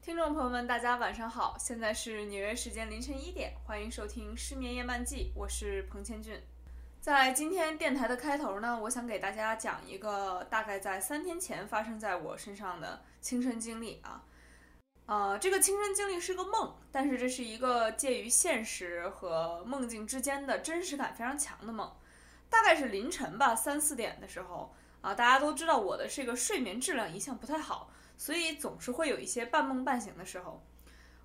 听众朋友们，大家晚上好，现在是纽约时间凌晨一点，欢迎收听《失眠夜漫记》，我是彭千俊。在今天电台的开头呢，我想给大家讲一个大概在三天前发生在我身上的亲身经历啊。呃，这个亲身经历是个梦，但是这是一个介于现实和梦境之间的真实感非常强的梦。大概是凌晨吧，三四点的时候啊，大家都知道我的这个睡眠质量一向不太好。所以总是会有一些半梦半醒的时候。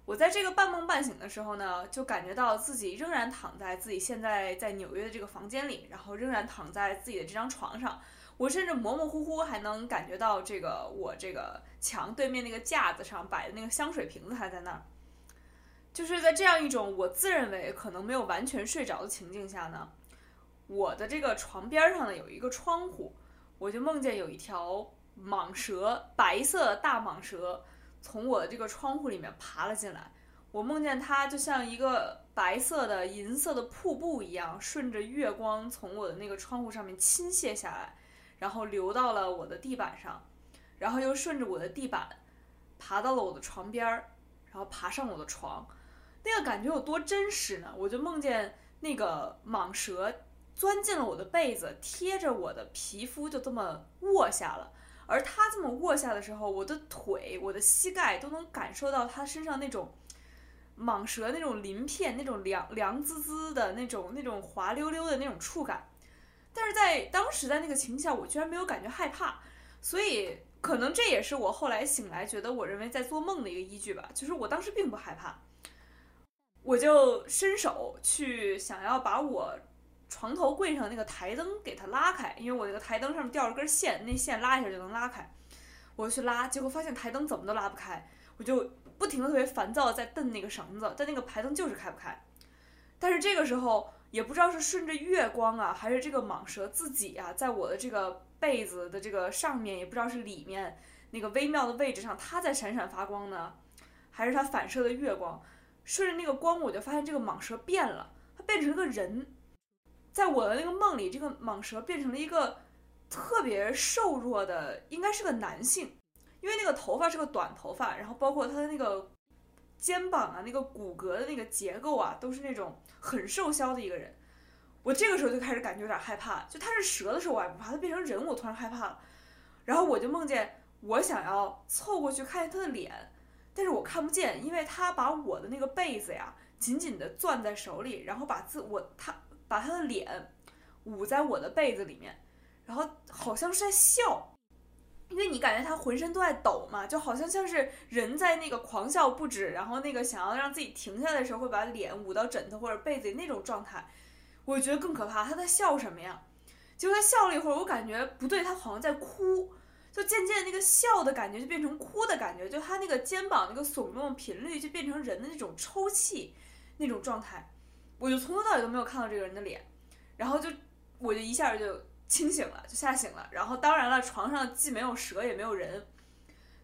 我在这个半梦半醒的时候呢，就感觉到自己仍然躺在自己现在在纽约的这个房间里，然后仍然躺在自己的这张床上。我甚至模模糊糊还能感觉到这个我这个墙对面那个架子上摆的那个香水瓶子还在那儿。就是在这样一种我自认为可能没有完全睡着的情境下呢，我的这个床边上呢有一个窗户，我就梦见有一条。蟒蛇，白色大蟒蛇从我的这个窗户里面爬了进来。我梦见它就像一个白色的、银色的瀑布一样，顺着月光从我的那个窗户上面倾泻下来，然后流到了我的地板上，然后又顺着我的地板爬到了我的床边儿，然后爬上我的床。那个感觉有多真实呢？我就梦见那个蟒蛇钻进了我的被子，贴着我的皮肤就这么卧下了。而他这么卧下的时候，我的腿、我的膝盖都能感受到他身上那种蟒蛇那种鳞片、那种凉凉滋滋的那种、那种滑溜溜的那种触感。但是在当时在那个情况下，我居然没有感觉害怕，所以可能这也是我后来醒来觉得我认为在做梦的一个依据吧。就是我当时并不害怕，我就伸手去想要把我。床头柜上那个台灯给它拉开，因为我那个台灯上面吊着根线，那线拉一下就能拉开。我去拉，结果发现台灯怎么都拉不开，我就不停的特别烦躁的，在蹬那个绳子，但那个台灯就是开不开。但是这个时候也不知道是顺着月光啊，还是这个蟒蛇自己啊，在我的这个被子的这个上面，也不知道是里面那个微妙的位置上，它在闪闪发光呢，还是它反射的月光，顺着那个光，我就发现这个蟒蛇变了，它变成了个人。在我的那个梦里，这个蟒蛇变成了一个特别瘦弱的，应该是个男性，因为那个头发是个短头发，然后包括他的那个肩膀啊，那个骨骼的那个结构啊，都是那种很瘦削的一个人。我这个时候就开始感觉有点害怕，就他是蛇的时候我还不怕，他变成人我突然害怕了。然后我就梦见我想要凑过去看见他的脸，但是我看不见，因为他把我的那个被子呀紧紧的攥在手里，然后把自我他。把他的脸捂在我的被子里面，然后好像是在笑，因为你感觉他浑身都在抖嘛，就好像像是人在那个狂笑不止，然后那个想要让自己停下来的时候会把脸捂到枕头或者被子里那种状态。我觉得更可怕，他在笑什么呀？结果他笑了一会儿，我感觉不对，他好像在哭，就渐渐那个笑的感觉就变成哭的感觉，就他那个肩膀那个耸动频率就变成人的那种抽泣那种状态。我就从头到尾都没有看到这个人的脸，然后就我就一下就清醒了，就吓醒了。然后当然了，床上既没有蛇也没有人，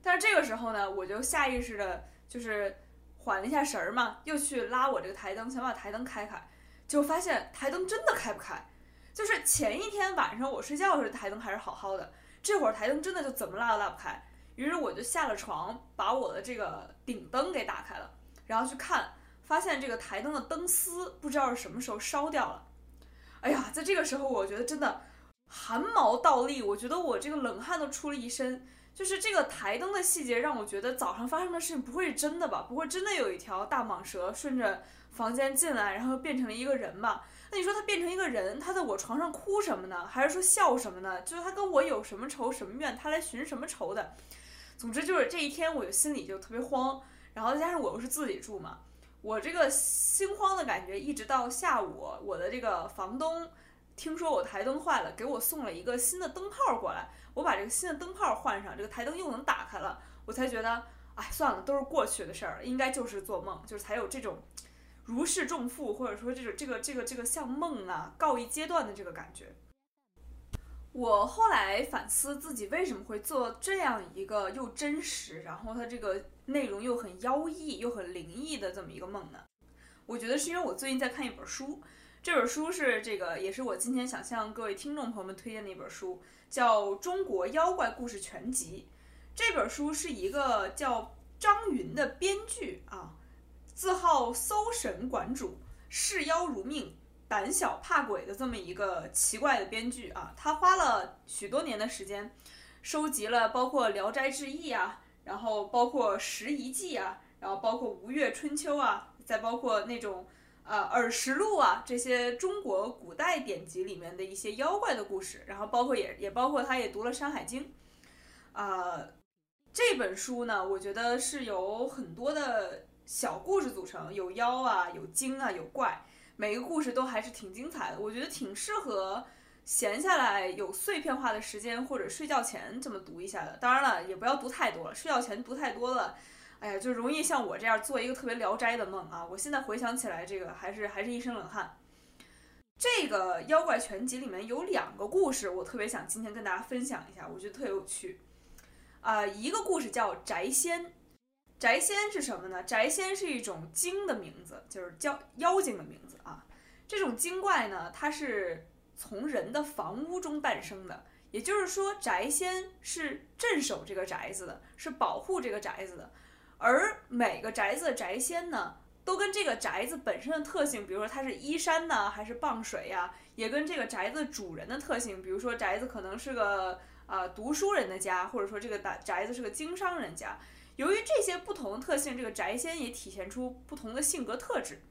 但是这个时候呢，我就下意识的就是缓了一下神儿嘛，又去拉我这个台灯，想把台灯开开，就发现台灯真的开不开。就是前一天晚上我睡觉的时候台灯还是好好的，这会儿台灯真的就怎么拉都拉不开。于是我就下了床，把我的这个顶灯给打开了，然后去看。发现这个台灯的灯丝不知道是什么时候烧掉了，哎呀，在这个时候我觉得真的汗毛倒立，我觉得我这个冷汗都出了一身。就是这个台灯的细节让我觉得早上发生的事情不会是真的吧？不会真的有一条大蟒蛇顺着房间进来，然后变成了一个人吧？那你说它变成一个人，它在我床上哭什么呢？还是说笑什么呢？就是它跟我有什么仇什么怨？它来寻什么仇的？总之就是这一天我就心里就特别慌，然后再加上我又是自己住嘛。我这个心慌的感觉，一直到下午，我的这个房东听说我台灯坏了，给我送了一个新的灯泡过来。我把这个新的灯泡换上，这个台灯又能打开了。我才觉得，哎，算了，都是过去的事儿，应该就是做梦，就是才有这种如释重负，或者说这种这个这个这个像梦啊告一阶段的这个感觉。我后来反思自己为什么会做这样一个又真实，然后它这个内容又很妖异又很灵异的这么一个梦呢？我觉得是因为我最近在看一本书，这本书是这个也是我今天想向各位听众朋友们推荐的一本书，叫《中国妖怪故事全集》。这本书是一个叫张云的编剧啊，自号搜神馆主，视妖如命。胆小怕鬼的这么一个奇怪的编剧啊，他花了许多年的时间，收集了包括《聊斋志异》啊，然后包括《拾遗记》啊，然后包括《吴越春秋》啊，再包括那种呃《耳石录》啊这些中国古代典籍里面的一些妖怪的故事，然后包括也也包括他也读了《山海经》，啊，这本书呢，我觉得是由很多的小故事组成，有妖啊，有精啊，有怪。每个故事都还是挺精彩的，我觉得挺适合闲下来有碎片化的时间或者睡觉前这么读一下的。当然了，也不要读太多了，睡觉前读太多了，哎呀，就容易像我这样做一个特别聊斋的梦啊！我现在回想起来，这个还是还是一身冷汗。这个妖怪全集里面有两个故事，我特别想今天跟大家分享一下，我觉得特有趣。啊，一个故事叫宅仙。宅仙是什么呢？宅仙是一种精的名字，就是叫妖精的名字啊。这种精怪呢，它是从人的房屋中诞生的，也就是说，宅仙是镇守这个宅子的，是保护这个宅子的。而每个宅子的宅仙呢，都跟这个宅子本身的特性，比如说它是依山呢，还是傍水呀，也跟这个宅子主人的特性，比如说宅子可能是个啊读书人的家，或者说这个宅宅子是个经商人家。由于这些不同的特性，这个宅仙也体现出不同的性格特质。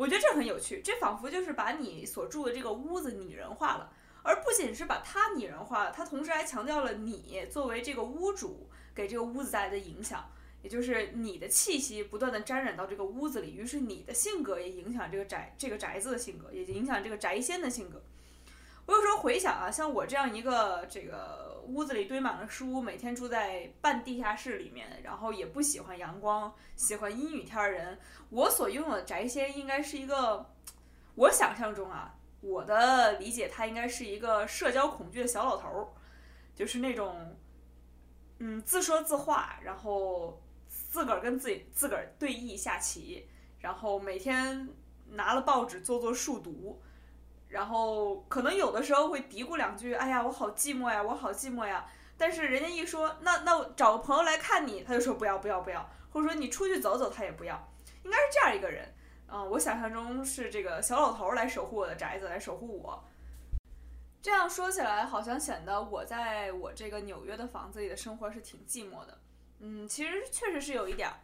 我觉得这很有趣，这仿佛就是把你所住的这个屋子拟人化了，而不仅是把它拟人化了，它同时还强调了你作为这个屋主给这个屋子带来的影响，也就是你的气息不断的沾染到这个屋子里，于是你的性格也影响这个宅这个宅子的性格，也影响这个宅仙的性格。我有时候回想啊，像我这样一个这个屋子里堆满了书，每天住在半地下室里面，然后也不喜欢阳光，喜欢阴雨天儿人，我所拥有的宅仙应该是一个，我想象中啊，我的理解他应该是一个社交恐惧的小老头儿，就是那种，嗯，自说自话，然后自个儿跟自己自个儿对弈下棋，然后每天拿了报纸做做数独。然后可能有的时候会嘀咕两句，哎呀，我好寂寞呀，我好寂寞呀。但是人家一说，那那我找个朋友来看你，他就说不要不要不要，或者说你出去走走，他也不要。应该是这样一个人，嗯，我想象中是这个小老头来守护我的宅子，来守护我。这样说起来，好像显得我在我这个纽约的房子里的生活是挺寂寞的。嗯，其实确实是有一点儿。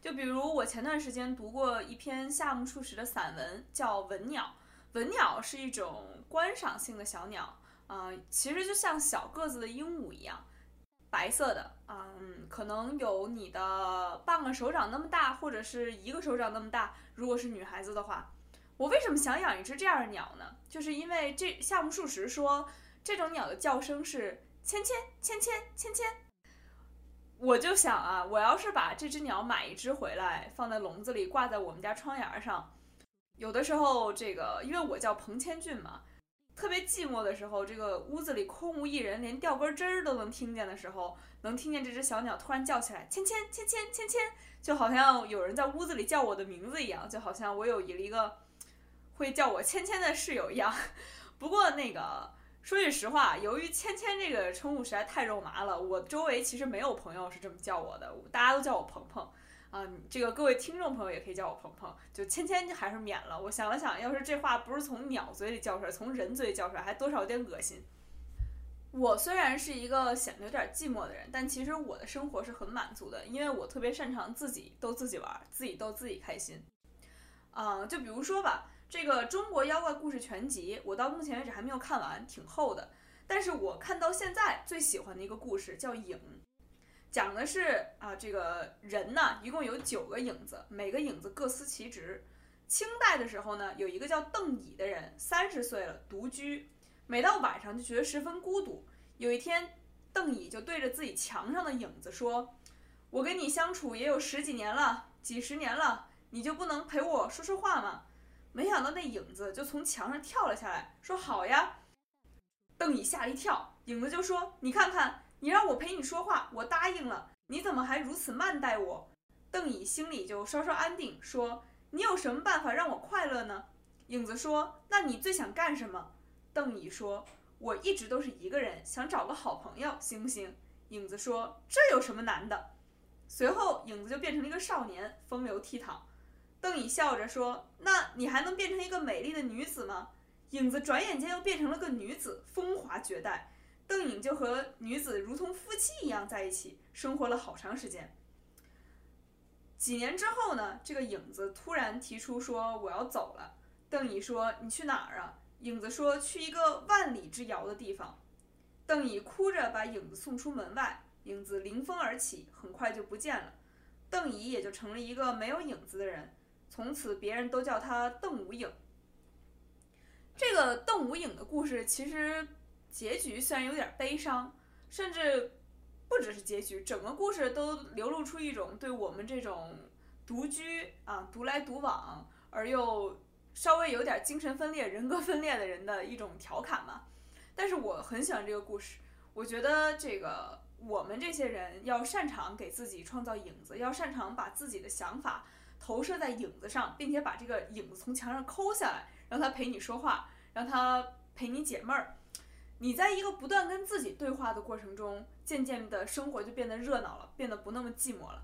就比如我前段时间读过一篇夏目漱石的散文，叫《文鸟》。文鸟是一种观赏性的小鸟，啊，其实就像小个子的鹦鹉一样，白色的，嗯，可能有你的半个手掌那么大，或者是一个手掌那么大。如果是女孩子的话，我为什么想养一只这样的鸟呢？就是因为这夏目漱石说这种鸟的叫声是千千千千千千，我就想啊，我要是把这只鸟买一只回来，放在笼子里挂在我们家窗沿上。有的时候，这个因为我叫彭千俊嘛，特别寂寞的时候，这个屋子里空无一人，连掉根针儿都能听见的时候，能听见这只小鸟突然叫起来，芊芊芊芊芊芊，就好像有人在屋子里叫我的名字一样，就好像我有一个会叫我芊芊的室友一样。不过那个说句实话，由于芊芊这个称呼实在太肉麻了，我周围其实没有朋友是这么叫我的，大家都叫我鹏鹏。啊，这个各位听众朋友也可以叫我鹏鹏，就芊芊还是免了。我想了想，要是这话不是从鸟嘴里叫出来，从人嘴里叫出来，还多少有点恶心。我虽然是一个显得有点寂寞的人，但其实我的生活是很满足的，因为我特别擅长自己逗自己玩，自己逗自己开心。啊，就比如说吧，这个《中国妖怪故事全集》，我到目前为止还没有看完，挺厚的。但是我看到现在最喜欢的一个故事叫《影》。讲的是啊，这个人呢，一共有九个影子，每个影子各司其职。清代的时候呢，有一个叫邓乙的人，三十岁了，独居，每到晚上就觉得十分孤独。有一天，邓乙就对着自己墙上的影子说：“我跟你相处也有十几年了，几十年了，你就不能陪我说说话吗？”没想到那影子就从墙上跳了下来，说：“好呀。”邓乙吓了一跳，影子就说：“你看看，你让我陪你说话，我答应了，你怎么还如此慢待我？”邓乙心里就稍稍安定，说：“你有什么办法让我快乐呢？”影子说：“那你最想干什么？”邓乙说：“我一直都是一个人，想找个好朋友，行不行？”影子说：“这有什么难的？”随后，影子就变成了一个少年，风流倜傥。邓乙笑着说：“那你还能变成一个美丽的女子吗？”影子转眼间又变成了个女子，风华绝代。邓颖就和女子如同夫妻一样在一起，生活了好长时间。几年之后呢，这个影子突然提出说：“我要走了。”邓乙说：“你去哪儿啊？”影子说：“去一个万里之遥的地方。”邓乙哭着把影子送出门外，影子凌风而起，很快就不见了。邓乙也就成了一个没有影子的人，从此别人都叫他邓无影。这个邓无影的故事其实结局虽然有点悲伤，甚至不只是结局，整个故事都流露出一种对我们这种独居啊、独来独往而又稍微有点精神分裂、人格分裂的人的一种调侃嘛。但是我很喜欢这个故事，我觉得这个我们这些人要擅长给自己创造影子，要擅长把自己的想法投射在影子上，并且把这个影子从墙上抠下来。让他陪你说话，让他陪你解闷儿。你在一个不断跟自己对话的过程中，渐渐的生活就变得热闹了，变得不那么寂寞了。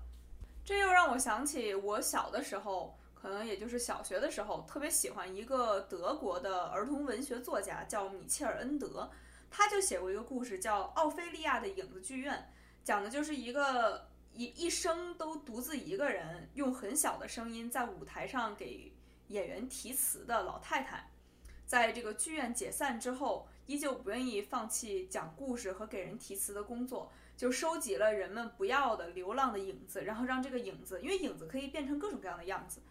这又让我想起我小的时候，可能也就是小学的时候，特别喜欢一个德国的儿童文学作家，叫米切尔恩德。他就写过一个故事，叫《奥菲利亚的影子剧院》，讲的就是一个一一生都独自一个人，用很小的声音在舞台上给。演员提词的老太太，在这个剧院解散之后，依旧不愿意放弃讲故事和给人题词的工作，就收集了人们不要的流浪的影子，然后让这个影子，因为影子可以变成各种各样的样子，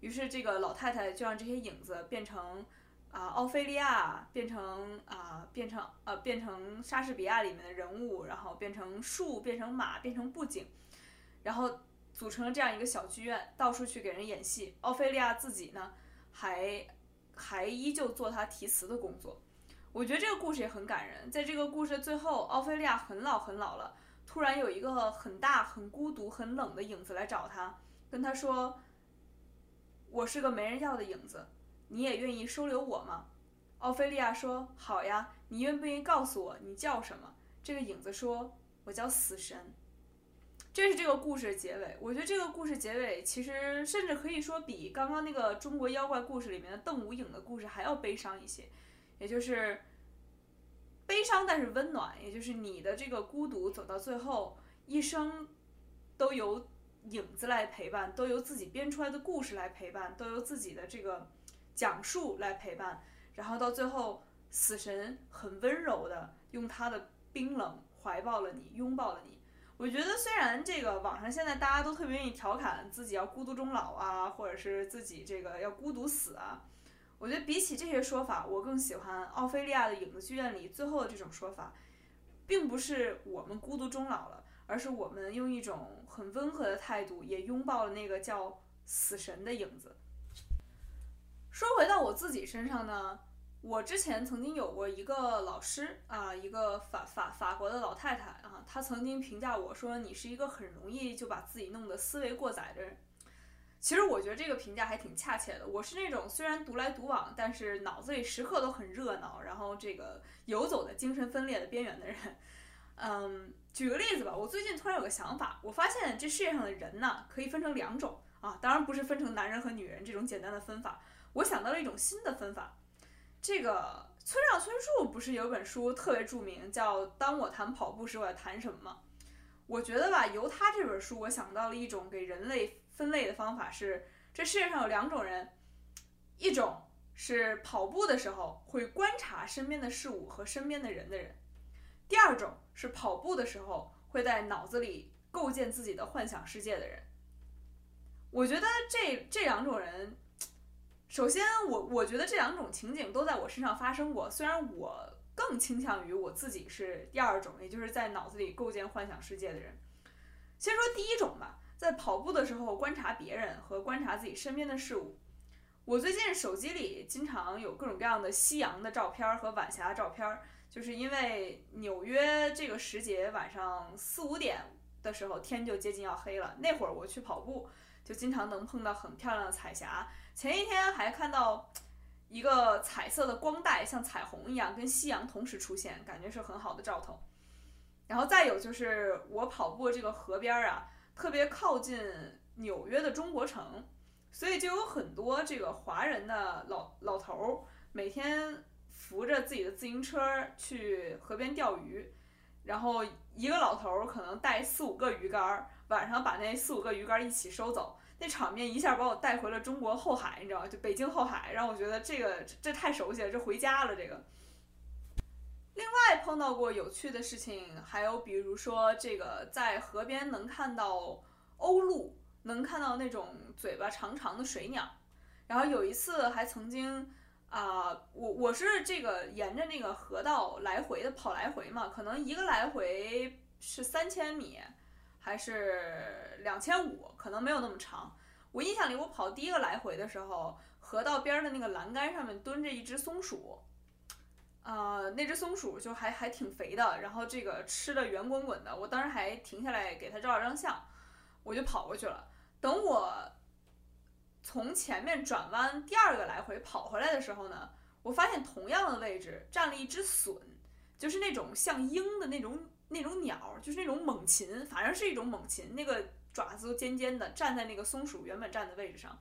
于是这个老太太就让这些影子变成啊奥菲利亚，变成啊变成呃变成莎士比亚里面的人物，然后变成树，变成马，变成布景，然后。组成了这样一个小剧院，到处去给人演戏。奥菲利亚自己呢，还还依旧做他题词的工作。我觉得这个故事也很感人。在这个故事最后，奥菲利亚很老很老了，突然有一个很大、很孤独、很冷的影子来找她，跟她说：“我是个没人要的影子，你也愿意收留我吗？”奥菲利亚说：“好呀，你愿不愿意告诉我你叫什么？”这个影子说：“我叫死神。”这是这个故事的结尾。我觉得这个故事结尾其实甚至可以说比刚刚那个中国妖怪故事里面的邓无影的故事还要悲伤一些，也就是悲伤但是温暖，也就是你的这个孤独走到最后，一生都由影子来陪伴，都由自己编出来的故事来陪伴，都由自己的这个讲述来陪伴，然后到最后，死神很温柔的用他的冰冷怀抱了你，拥抱了你。我觉得虽然这个网上现在大家都特别愿意调侃自己要孤独终老啊，或者是自己这个要孤独死啊，我觉得比起这些说法，我更喜欢奥菲利亚的影子剧院里最后的这种说法，并不是我们孤独终老了，而是我们用一种很温和的态度，也拥抱了那个叫死神的影子。说回到我自己身上呢。我之前曾经有过一个老师啊，一个法法法国的老太太啊，她曾经评价我说你是一个很容易就把自己弄得思维过载的人。其实我觉得这个评价还挺恰切的。我是那种虽然独来独往，但是脑子里时刻都很热闹，然后这个游走在精神分裂的边缘的人。嗯，举个例子吧，我最近突然有个想法，我发现这世界上的人呢可以分成两种啊，当然不是分成男人和女人这种简单的分法，我想到了一种新的分法。这个村上春树不是有本书特别著名，叫《当我谈跑步时我要谈什么》吗？我觉得吧，由他这本书，我想到了一种给人类分类的方法是：这世界上有两种人，一种是跑步的时候会观察身边的事物和身边的人的人；第二种是跑步的时候会在脑子里构建自己的幻想世界的人。我觉得这这两种人。首先，我我觉得这两种情景都在我身上发生过。虽然我更倾向于我自己是第二种，也就是在脑子里构建幻想世界的人。先说第一种吧，在跑步的时候观察别人和观察自己身边的事物。我最近手机里经常有各种各样的夕阳的照片和晚霞的照片，就是因为纽约这个时节晚上四五点的时候天就接近要黑了，那会儿我去跑步就经常能碰到很漂亮的彩霞。前一天还看到一个彩色的光带，像彩虹一样跟夕阳同时出现，感觉是很好的兆头。然后再有就是我跑步这个河边啊，特别靠近纽约的中国城，所以就有很多这个华人的老老头儿每天扶着自己的自行车去河边钓鱼，然后一个老头儿可能带四五个鱼竿，晚上把那四五个鱼竿一起收走。那场面一下把我带回了中国后海，你知道吗？就北京后海，让我觉得这个这太熟悉了，这回家了。这个。另外碰到过有趣的事情，还有比如说这个在河边能看到鸥鹭，能看到那种嘴巴长长的水鸟。然后有一次还曾经啊，我我是这个沿着那个河道来回的跑来回嘛，可能一个来回是三千米。还是两千五，可能没有那么长。我印象里，我跑第一个来回的时候，河道边的那个栏杆上面蹲着一只松鼠，呃，那只松鼠就还还挺肥的，然后这个吃的圆滚滚的。我当时还停下来给它照了张相，我就跑过去了。等我从前面转弯第二个来回跑回来的时候呢，我发现同样的位置站了一只隼，就是那种像鹰的那种。那种鸟就是那种猛禽，反正是一种猛禽，那个爪子都尖尖的，站在那个松鼠原本站的位置上，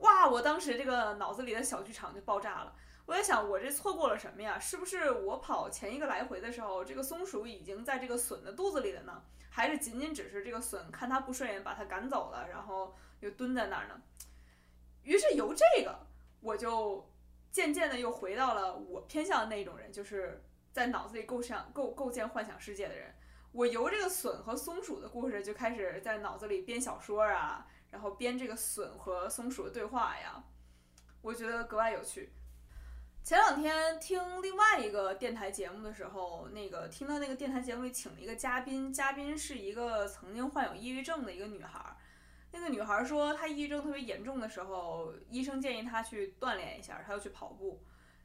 哇！我当时这个脑子里的小剧场就爆炸了。我在想，我这错过了什么呀？是不是我跑前一个来回的时候，这个松鼠已经在这个隼的肚子里了呢？还是仅仅只是这个隼看它不顺眼，把它赶走了，然后又蹲在那儿呢？于是由这个，我就渐渐的又回到了我偏向的那种人，就是。在脑子里构想构构建幻想世界的人，我由这个隼和松鼠的故事就开始在脑子里编小说啊，然后编这个隼和松鼠的对话呀，我觉得格外有趣。前两天听另外一个电台节目的时候，那个听到那个电台节目里请了一个嘉宾，嘉宾是一个曾经患有抑郁症的一个女孩，那个女孩说她抑郁症特别严重的时候，医生建议她去锻炼一下，她要去跑步。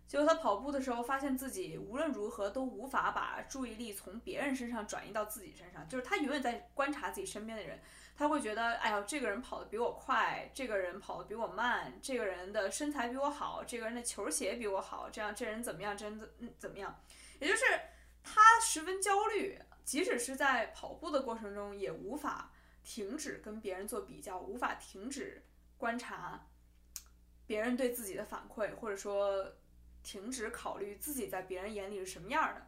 结果她跑步的时候，发现自己无论如何都无法把注意力从别人身上转移到自己身上，就是她永远在观察自己身边的人，他会觉得，哎呀，这个人跑得比我快，这个人跑得比我慢，这个人的身材比我好，这个人的球鞋比我好，这样这人怎么样，这人怎怎么样？也就是他十分焦虑，即使是在跑步的过程中，也无法停止跟别人做比较，无法停止观察别人对自己的反馈，或者说。停止考虑自己在别人眼里是什么样的，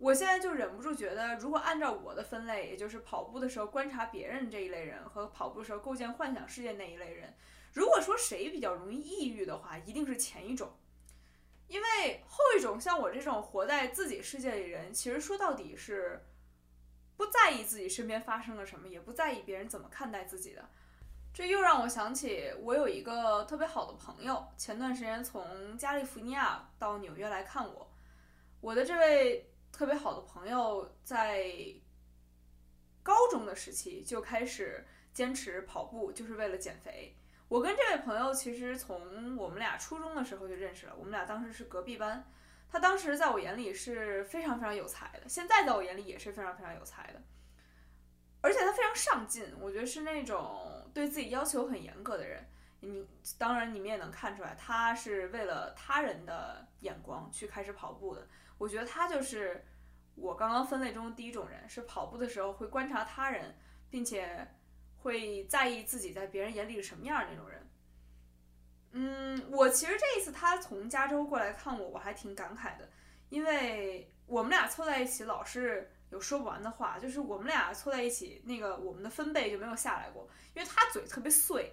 我现在就忍不住觉得，如果按照我的分类，也就是跑步的时候观察别人这一类人和跑步的时候构建幻想世界那一类人，如果说谁比较容易抑郁的话，一定是前一种，因为后一种像我这种活在自己世界里人，其实说到底是不在意自己身边发生了什么，也不在意别人怎么看待自己的。这又让我想起，我有一个特别好的朋友，前段时间从加利福尼亚到纽约来看我。我的这位特别好的朋友在高中的时期就开始坚持跑步，就是为了减肥。我跟这位朋友其实从我们俩初中的时候就认识了，我们俩当时是隔壁班。他当时在我眼里是非常非常有才的，现在在我眼里也是非常非常有才的。而且他非常上进，我觉得是那种对自己要求很严格的人。你当然你们也能看出来，他是为了他人的眼光去开始跑步的。我觉得他就是我刚刚分类中的第一种人，是跑步的时候会观察他人，并且会在意自己在别人眼里是什么样的那种人。嗯，我其实这一次他从加州过来看我，我还挺感慨的，因为我们俩凑在一起老是。有说不完的话，就是我们俩凑在一起，那个我们的分贝就没有下来过，因为他嘴特别碎，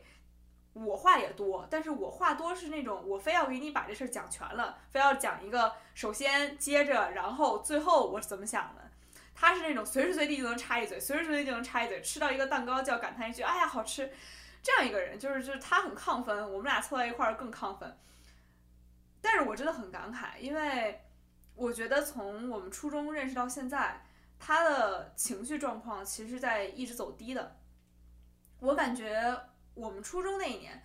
我话也多，但是我话多是那种我非要给你把这事儿讲全了，非要讲一个首先接着然后最后我是怎么想的，他是那种随时随地就能插一嘴，随时随地就能插一嘴，吃到一个蛋糕就要感叹一句哎呀好吃，这样一个人就是就是他很亢奋，我们俩凑在一块儿更亢奋，但是我真的很感慨，因为我觉得从我们初中认识到现在。他的情绪状况其实在一直走低的。我感觉我们初中那一年，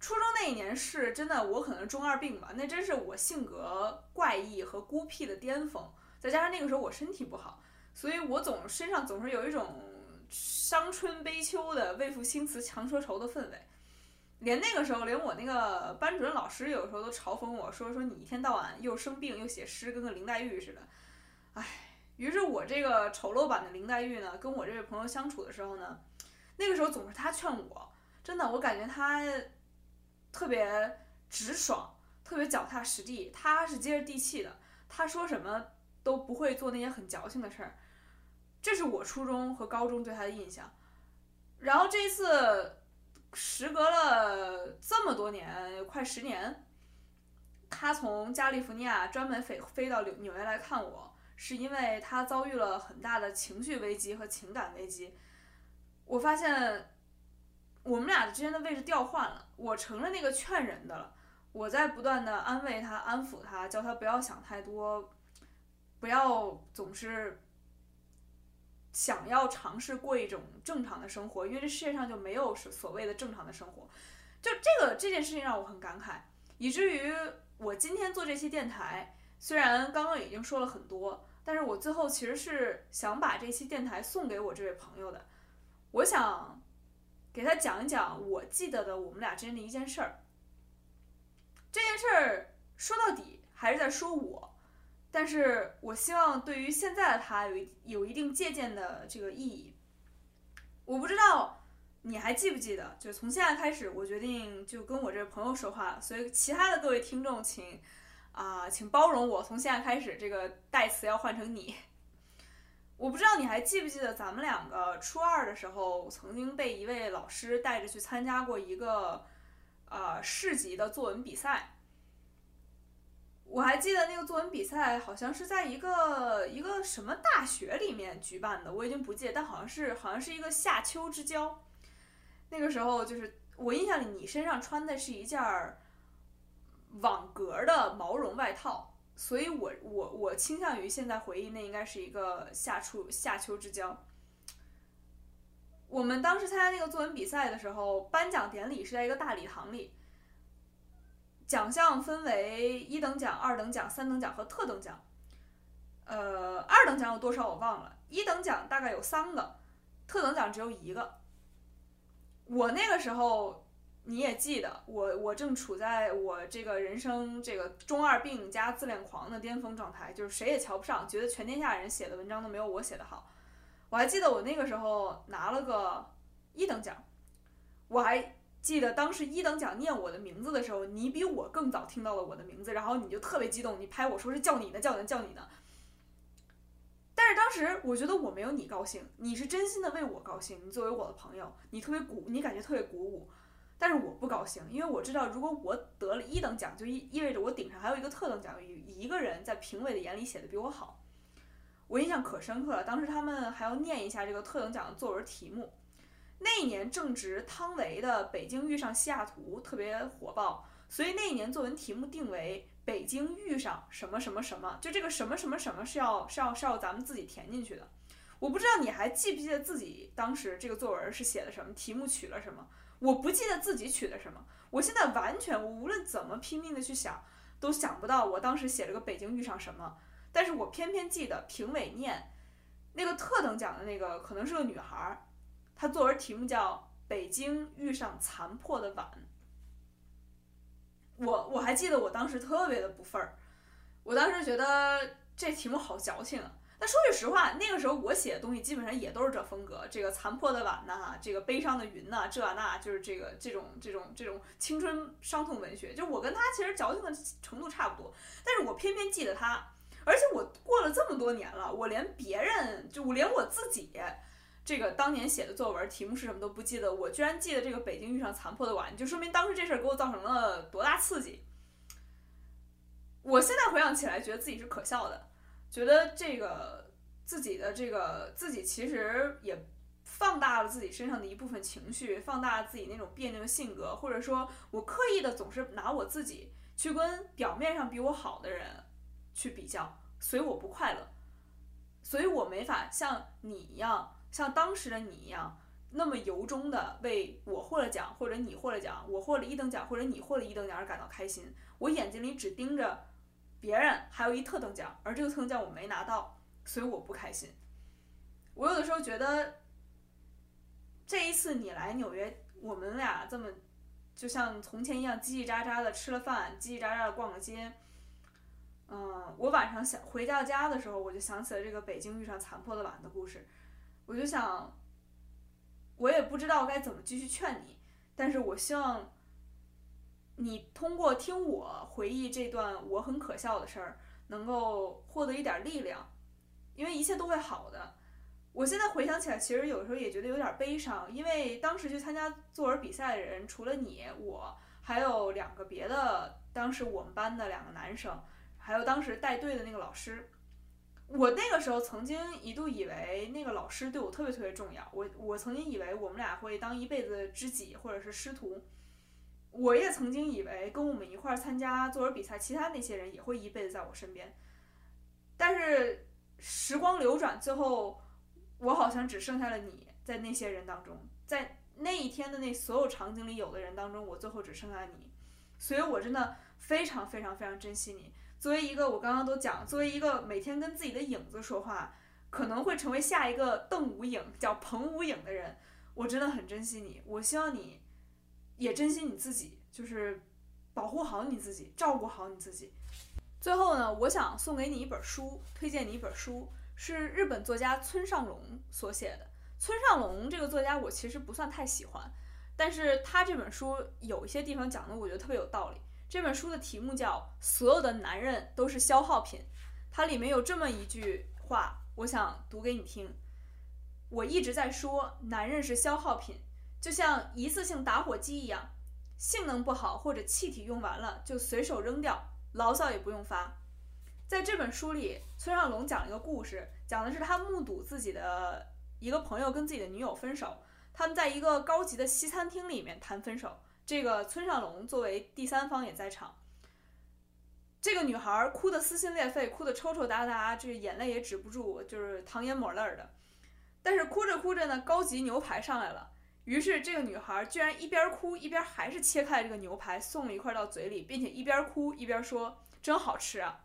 初中那一年是真的，我可能中二病吧，那真是我性格怪异和孤僻的巅峰。再加上那个时候我身体不好，所以我总身上总是有一种伤春悲秋的为赋新词强说愁的氛围。连那个时候，连我那个班主任老师有时候都嘲讽我说：“说你一天到晚又生病又写诗，跟个林黛玉似的。”唉，于是我这个丑陋版的林黛玉呢，跟我这位朋友相处的时候呢，那个时候总是他劝我，真的，我感觉他特别直爽，特别脚踏实地，他是接地地气的，他说什么都不会做那些很矫情的事儿。这是我初中和高中对他的印象。然后这一次。时隔了这么多年，快十年，他从加利福尼亚专门飞飞到纽纽约来看我，是因为他遭遇了很大的情绪危机和情感危机。我发现我们俩之间的位置调换了，我成了那个劝人的了，我在不断的安慰他、安抚他，叫他不要想太多，不要总是。想要尝试过一种正常的生活，因为这世界上就没有所所谓的正常的生活。就这个这件事情让我很感慨，以至于我今天做这期电台，虽然刚刚已经说了很多，但是我最后其实是想把这期电台送给我这位朋友的。我想给他讲一讲我记得的我们俩之间的一件事儿。这件事儿说到底还是在说我。但是我希望对于现在的他有有一定借鉴的这个意义。我不知道你还记不记得，就从现在开始，我决定就跟我这个朋友说话。所以其他的各位听众，请啊，请包容我，从现在开始这个代词要换成你。我不知道你还记不记得，咱们两个初二的时候曾经被一位老师带着去参加过一个呃市级的作文比赛。我还记得那个作文比赛好像是在一个一个什么大学里面举办的，我已经不记得，但好像是好像是一个夏秋之交。那个时候就是我印象里你身上穿的是一件儿网格的毛绒外套，所以我我我倾向于现在回忆那应该是一个夏初夏秋之交。我们当时参加那个作文比赛的时候，颁奖典礼是在一个大礼堂里。奖项分为一等奖、二等奖、三等奖和特等奖。呃，二等奖有多少我忘了，一等奖大概有三个，特等奖只有一个。我那个时候你也记得，我我正处在我这个人生这个中二病加自恋狂的巅峰状态，就是谁也瞧不上，觉得全天下人写的文章都没有我写的好。我还记得我那个时候拿了个一等奖，我还。记得当时一等奖念我的名字的时候，你比我更早听到了我的名字，然后你就特别激动，你拍我说是叫你的，叫你的，叫你的。但是当时我觉得我没有你高兴，你是真心的为我高兴，你作为我的朋友，你特别鼓，你感觉特别鼓舞。但是我不高兴，因为我知道如果我得了一等奖，就意意味着我顶上还有一个特等奖，有一个人在评委的眼里写的比我好。我印象可深刻了，当时他们还要念一下这个特等奖的作文题目。那一年正值汤唯的《北京遇上西雅图》特别火爆，所以那一年作文题目定为《北京遇上什么什么什么》，就这个什么什么什么是要是要是要咱们自己填进去的。我不知道你还记不记得自己当时这个作文是写的什么，题目取了什么？我不记得自己取的什么，我现在完全我无论怎么拼命的去想，都想不到我当时写了个《北京遇上什么》，但是我偏偏记得评委念那个特等奖的那个可能是个女孩儿。他作文题目叫《北京遇上残破的碗》，我我还记得我当时特别的不忿儿，我当时觉得这题目好矫情啊。但说句实话，那个时候我写的东西基本上也都是这风格，这个残破的碗呐，这个悲伤的云呐，这那就是这个这种这种这种青春伤痛文学，就我跟他其实矫情的程度差不多，但是我偏偏记得他，而且我过了这么多年了，我连别人就我连我自己。这个当年写的作文题目是什么都不记得，我居然记得这个北京遇上残破的碗，就说明当时这事儿给我造成了多大刺激。我现在回想起来，觉得自己是可笑的，觉得这个自己的这个自己其实也放大了自己身上的一部分情绪，放大了自己那种别扭的性格，或者说我刻意的总是拿我自己去跟表面上比我好的人去比较，所以我不快乐，所以我没法像你一样。像当时的你一样，那么由衷的为我获了奖，或者你获了奖，我获了一等奖，或者你获了一等奖而感到开心。我眼睛里只盯着别人还有一特等奖，而这个特等奖我没拿到，所以我不开心。我有的时候觉得，这一次你来纽约，我们俩这么就像从前一样叽叽喳喳的吃了饭，叽叽喳喳的逛了街。嗯，我晚上想回到家的时候，我就想起了这个北京遇上残破的碗的故事，我就想，我也不知道该怎么继续劝你，但是我希望你通过听我回忆这段我很可笑的事儿，能够获得一点力量，因为一切都会好的。我现在回想起来，其实有时候也觉得有点悲伤，因为当时去参加作文比赛的人，除了你，我还有两个别的，当时我们班的两个男生。还有当时带队的那个老师，我那个时候曾经一度以为那个老师对我特别特别重要。我我曾经以为我们俩会当一辈子知己或者是师徒。我也曾经以为跟我们一块儿参加作文比赛，其他那些人也会一辈子在我身边。但是时光流转，最后我好像只剩下了你在那些人当中，在那一天的那所有场景里有的人当中，我最后只剩下你。所以我真的非常非常非常珍惜你。作为一个，我刚刚都讲，作为一个每天跟自己的影子说话，可能会成为下一个邓无影，叫彭无影的人，我真的很珍惜你。我希望你，也珍惜你自己，就是保护好你自己，照顾好你自己。最后呢，我想送给你一本书，推荐你一本书，是日本作家村上龙所写的。村上龙这个作家，我其实不算太喜欢，但是他这本书有一些地方讲的，我觉得特别有道理。这本书的题目叫《所有的男人都是消耗品》，它里面有这么一句话，我想读给你听。我一直在说，男人是消耗品，就像一次性打火机一样，性能不好或者气体用完了就随手扔掉，牢骚也不用发。在这本书里，村上龙讲了一个故事，讲的是他目睹自己的一个朋友跟自己的女友分手，他们在一个高级的西餐厅里面谈分手。这个村上龙作为第三方也在场，这个女孩哭得撕心裂肺，哭得抽抽搭搭，这个眼泪也止不住，就是淌眼抹泪的。但是哭着哭着呢，高级牛排上来了，于是这个女孩居然一边哭一边还是切开了这个牛排，送了一块到嘴里，并且一边哭一边说：“真好吃啊！”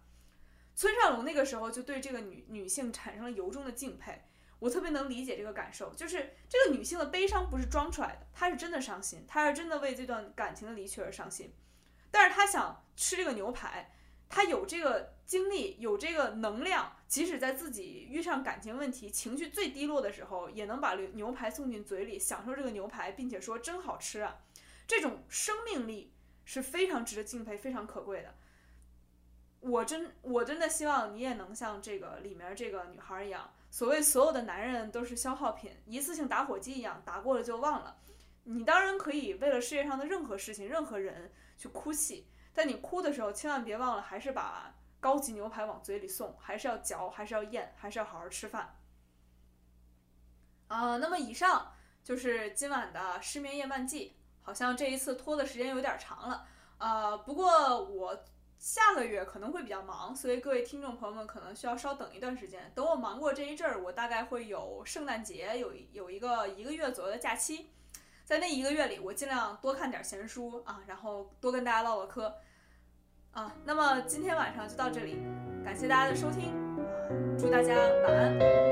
村上龙那个时候就对这个女女性产生了由衷的敬佩。我特别能理解这个感受，就是这个女性的悲伤不是装出来的，她是真的伤心，她是真的为这段感情的离去而伤心。但是她想吃这个牛排，她有这个精力，有这个能量，即使在自己遇上感情问题、情绪最低落的时候，也能把牛牛排送进嘴里，享受这个牛排，并且说真好吃啊！这种生命力是非常值得敬佩、非常可贵的。我真我真的希望你也能像这个里面这个女孩一样。所谓所有的男人都是消耗品，一次性打火机一样，打过了就忘了。你当然可以为了世界上的任何事情、任何人去哭泣，但你哭的时候千万别忘了，还是把高级牛排往嘴里送，还是要嚼，还是要咽，还是要好好吃饭。啊，那么以上就是今晚的失眠夜漫记，好像这一次拖的时间有点长了。呃，不过我。下个月可能会比较忙，所以各位听众朋友们可能需要稍等一段时间。等我忙过这一阵儿，我大概会有圣诞节有有一个一个月左右的假期，在那一个月里，我尽量多看点闲书啊，然后多跟大家唠唠嗑啊那么今天晚上就到这里感谢大家的收听祝大家晚安。